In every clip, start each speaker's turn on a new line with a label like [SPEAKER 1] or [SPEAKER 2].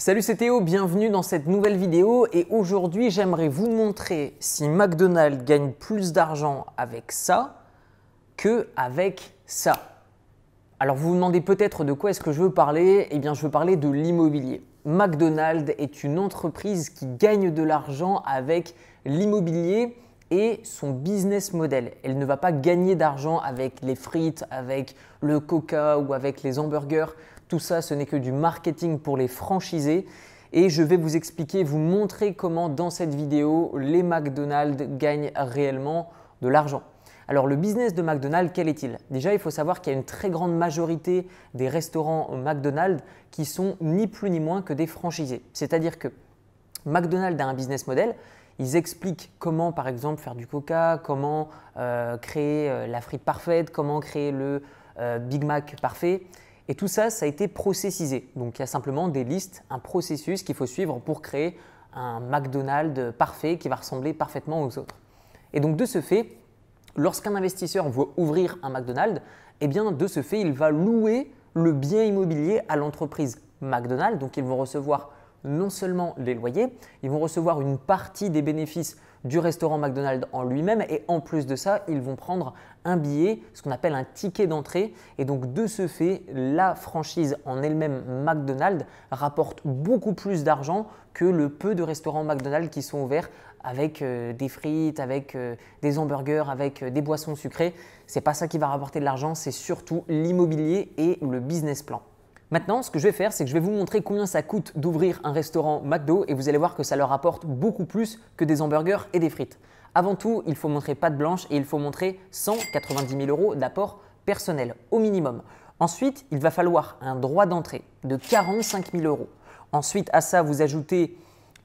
[SPEAKER 1] Salut c'est Théo, bienvenue dans cette nouvelle vidéo et aujourd'hui j'aimerais vous montrer si McDonald's gagne plus d'argent avec ça que avec ça. Alors vous vous demandez peut-être de quoi est-ce que je veux parler? Eh bien je veux parler de l'immobilier. McDonald's est une entreprise qui gagne de l'argent avec l'immobilier et son business model. Elle ne va pas gagner d'argent avec les frites, avec le coca ou avec les hamburgers. Tout ça, ce n'est que du marketing pour les franchisés. Et je vais vous expliquer, vous montrer comment dans cette vidéo, les McDonald's gagnent réellement de l'argent. Alors le business de McDonald's, quel est-il? Déjà, il faut savoir qu'il y a une très grande majorité des restaurants McDonald's qui sont ni plus ni moins que des franchisés. C'est-à-dire que McDonald's a un business model ils expliquent comment, par exemple, faire du coca, comment euh, créer euh, la frite parfaite, comment créer le euh, Big Mac parfait. Et tout ça, ça a été processisé. Donc il y a simplement des listes, un processus qu'il faut suivre pour créer un McDonald's parfait qui va ressembler parfaitement aux autres. Et donc de ce fait, lorsqu'un investisseur veut ouvrir un McDonald's, eh bien de ce fait, il va louer le bien immobilier à l'entreprise McDonald's. Donc ils vont recevoir non seulement les loyers, ils vont recevoir une partie des bénéfices du restaurant McDonald's en lui-même et en plus de ça, ils vont prendre un billet, ce qu'on appelle un ticket d'entrée. Et donc de ce fait, la franchise en elle-même McDonald's rapporte beaucoup plus d'argent que le peu de restaurants McDonald's qui sont ouverts avec euh, des frites, avec euh, des hamburgers, avec euh, des boissons sucrées. C'est pas ça qui va rapporter de l'argent, c'est surtout l'immobilier et le business plan. Maintenant, ce que je vais faire, c'est que je vais vous montrer combien ça coûte d'ouvrir un restaurant McDo et vous allez voir que ça leur apporte beaucoup plus que des hamburgers et des frites. Avant tout, il faut montrer patte blanche et il faut montrer 190 000 euros d'apport personnel au minimum. Ensuite, il va falloir un droit d'entrée de 45 000 euros. Ensuite, à ça, vous ajoutez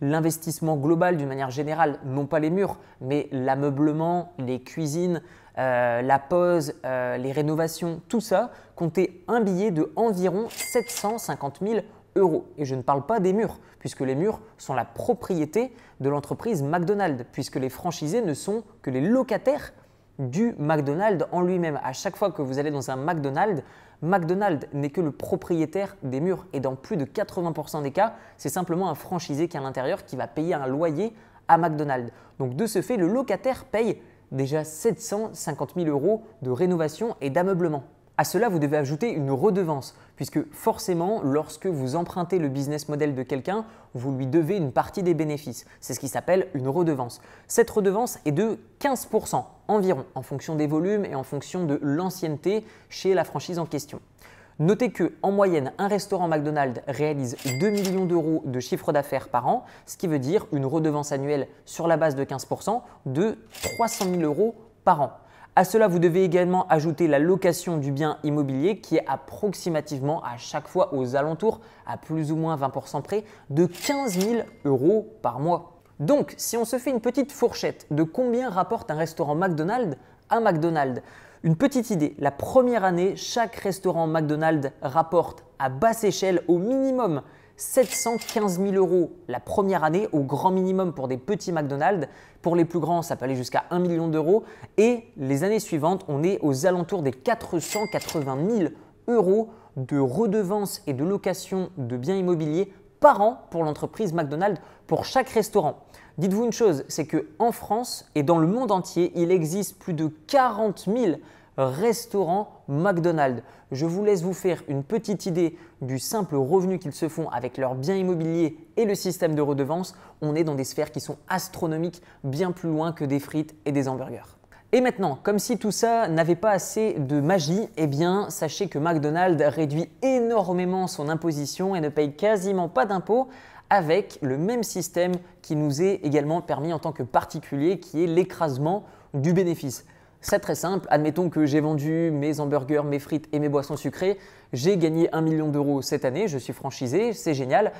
[SPEAKER 1] l'investissement global d'une manière générale, non pas les murs, mais l'ameublement, les cuisines, euh, la pose, euh, les rénovations, tout ça, comptez un billet de environ 750 000 euros. Et je ne parle pas des murs, puisque les murs sont la propriété de l'entreprise McDonald's, puisque les franchisés ne sont que les locataires du McDonald's en lui-même. À chaque fois que vous allez dans un McDonald's, McDonald's n'est que le propriétaire des murs. Et dans plus de 80% des cas, c'est simplement un franchisé qui est à l'intérieur qui va payer un loyer à McDonald's. Donc de ce fait, le locataire paye déjà 750 000 euros de rénovation et d'ameublement. À cela, vous devez ajouter une redevance, puisque forcément, lorsque vous empruntez le business model de quelqu'un, vous lui devez une partie des bénéfices. C'est ce qui s'appelle une redevance. Cette redevance est de 15% environ, en fonction des volumes et en fonction de l'ancienneté chez la franchise en question. Notez que en moyenne, un restaurant McDonald's réalise 2 millions d'euros de chiffre d'affaires par an, ce qui veut dire une redevance annuelle sur la base de 15% de 300 000 euros par an. À cela, vous devez également ajouter la location du bien immobilier qui est approximativement à chaque fois aux alentours, à plus ou moins 20% près, de 15 000 euros par mois. Donc, si on se fait une petite fourchette de combien rapporte un restaurant McDonald's à McDonald's, une petite idée, la première année, chaque restaurant McDonald's rapporte à basse échelle au minimum 715 000 euros la première année, au grand minimum pour des petits McDonald's. Pour les plus grands, ça peut aller jusqu'à 1 million d'euros. Et les années suivantes, on est aux alentours des 480 000 euros de redevances et de location de biens immobiliers par an pour l'entreprise McDonald's pour chaque restaurant. Dites-vous une chose, c'est qu'en France et dans le monde entier, il existe plus de 40 000 restaurants McDonald's. Je vous laisse vous faire une petite idée du simple revenu qu'ils se font avec leurs biens immobiliers et le système de redevance. On est dans des sphères qui sont astronomiques, bien plus loin que des frites et des hamburgers. Et maintenant, comme si tout ça n'avait pas assez de magie, eh bien, sachez que McDonald's réduit énormément son imposition et ne paye quasiment pas d'impôts avec le même système qui nous est également permis en tant que particulier, qui est l'écrasement du bénéfice. C'est très simple, admettons que j'ai vendu mes hamburgers, mes frites et mes boissons sucrées, j'ai gagné 1 million d'euros cette année, je suis franchisé, c'est génial,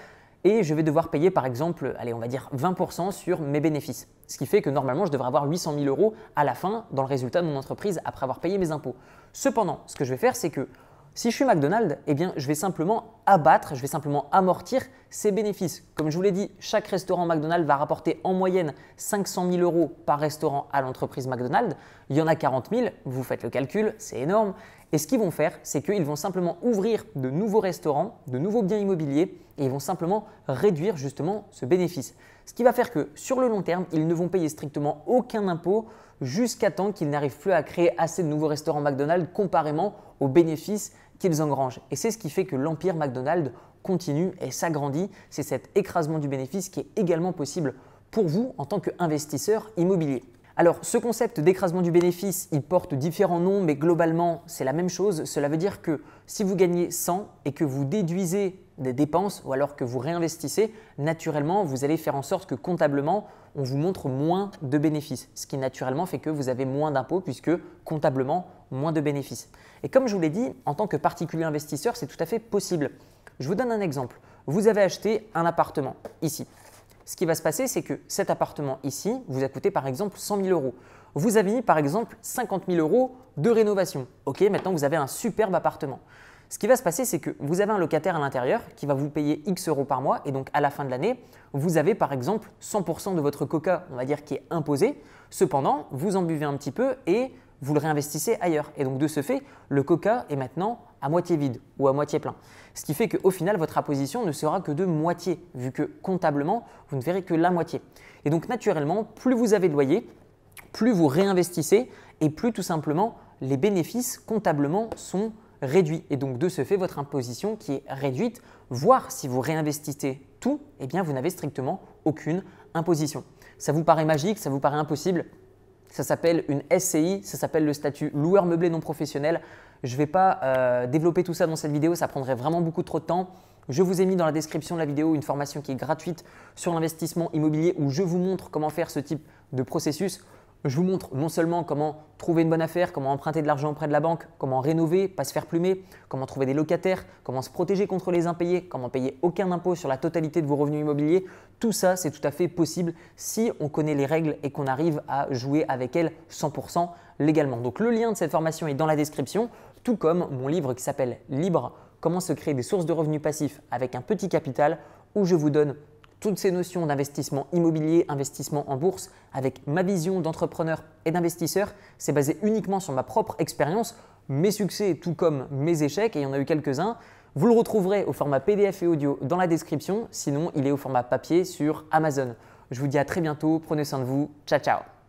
[SPEAKER 1] et je vais devoir payer par exemple, allez on va dire 20% sur mes bénéfices. Ce qui fait que normalement je devrais avoir 800 000 euros à la fin dans le résultat de mon entreprise après avoir payé mes impôts. Cependant, ce que je vais faire c'est que si je suis McDonald's, eh bien, je vais simplement abattre, je vais simplement amortir ces bénéfices. Comme je vous l'ai dit, chaque restaurant McDonald's va rapporter en moyenne 500 000 euros par restaurant à l'entreprise McDonald's. Il y en a 40 000, vous faites le calcul, c'est énorme. Et ce qu'ils vont faire, c'est qu'ils vont simplement ouvrir de nouveaux restaurants, de nouveaux biens immobiliers et ils vont simplement réduire justement ce bénéfice. Ce qui va faire que sur le long terme, ils ne vont payer strictement aucun impôt jusqu'à temps qu'ils n'arrivent plus à créer assez de nouveaux restaurants McDonald's comparément aux bénéfices qu'ils engrangent. Et c'est ce qui fait que l'empire McDonald's continue et s'agrandit. C'est cet écrasement du bénéfice qui est également possible pour vous en tant qu'investisseur immobilier. Alors, ce concept d'écrasement du bénéfice, il porte différents noms, mais globalement, c'est la même chose. Cela veut dire que si vous gagnez 100 et que vous déduisez des dépenses ou alors que vous réinvestissez, naturellement, vous allez faire en sorte que comptablement, on vous montre moins de bénéfices, ce qui naturellement fait que vous avez moins d'impôts puisque comptablement, moins de bénéfices. Et comme je vous l'ai dit, en tant que particulier investisseur, c'est tout à fait possible. Je vous donne un exemple. Vous avez acheté un appartement ici ce qui va se passer, c'est que cet appartement ici vous a coûté par exemple 100 000 euros. Vous avez mis par exemple 50 000 euros de rénovation. Ok, maintenant vous avez un superbe appartement. Ce qui va se passer, c'est que vous avez un locataire à l'intérieur qui va vous payer X euros par mois et donc à la fin de l'année, vous avez par exemple 100% de votre coca, on va dire, qui est imposé. Cependant, vous en buvez un petit peu et vous le réinvestissez ailleurs. Et donc de ce fait, le coca est maintenant à moitié vide ou à moitié plein. Ce qui fait qu'au final, votre imposition ne sera que de moitié, vu que comptablement, vous ne verrez que la moitié. Et donc naturellement, plus vous avez de loyer, plus vous réinvestissez et plus tout simplement les bénéfices comptablement sont réduits. Et donc de ce fait, votre imposition qui est réduite, voire si vous réinvestissez tout, eh bien vous n'avez strictement aucune imposition. Ça vous paraît magique, ça vous paraît impossible ça s'appelle une SCI, ça s'appelle le statut loueur meublé non professionnel. Je ne vais pas euh, développer tout ça dans cette vidéo, ça prendrait vraiment beaucoup trop de temps. Je vous ai mis dans la description de la vidéo une formation qui est gratuite sur l'investissement immobilier où je vous montre comment faire ce type de processus. Je vous montre non seulement comment trouver une bonne affaire, comment emprunter de l'argent auprès de la banque, comment rénover, pas se faire plumer, comment trouver des locataires, comment se protéger contre les impayés, comment payer aucun impôt sur la totalité de vos revenus immobiliers. Tout ça, c'est tout à fait possible si on connaît les règles et qu'on arrive à jouer avec elles 100% légalement. Donc le lien de cette formation est dans la description, tout comme mon livre qui s'appelle Libre, comment se créer des sources de revenus passifs avec un petit capital, où je vous donne toutes ces notions d'investissement immobilier, investissement en bourse, avec ma vision d'entrepreneur et d'investisseur, c'est basé uniquement sur ma propre expérience, mes succès tout comme mes échecs, et il y en a eu quelques-uns. Vous le retrouverez au format PDF et audio dans la description, sinon il est au format papier sur Amazon. Je vous dis à très bientôt, prenez soin de vous, ciao ciao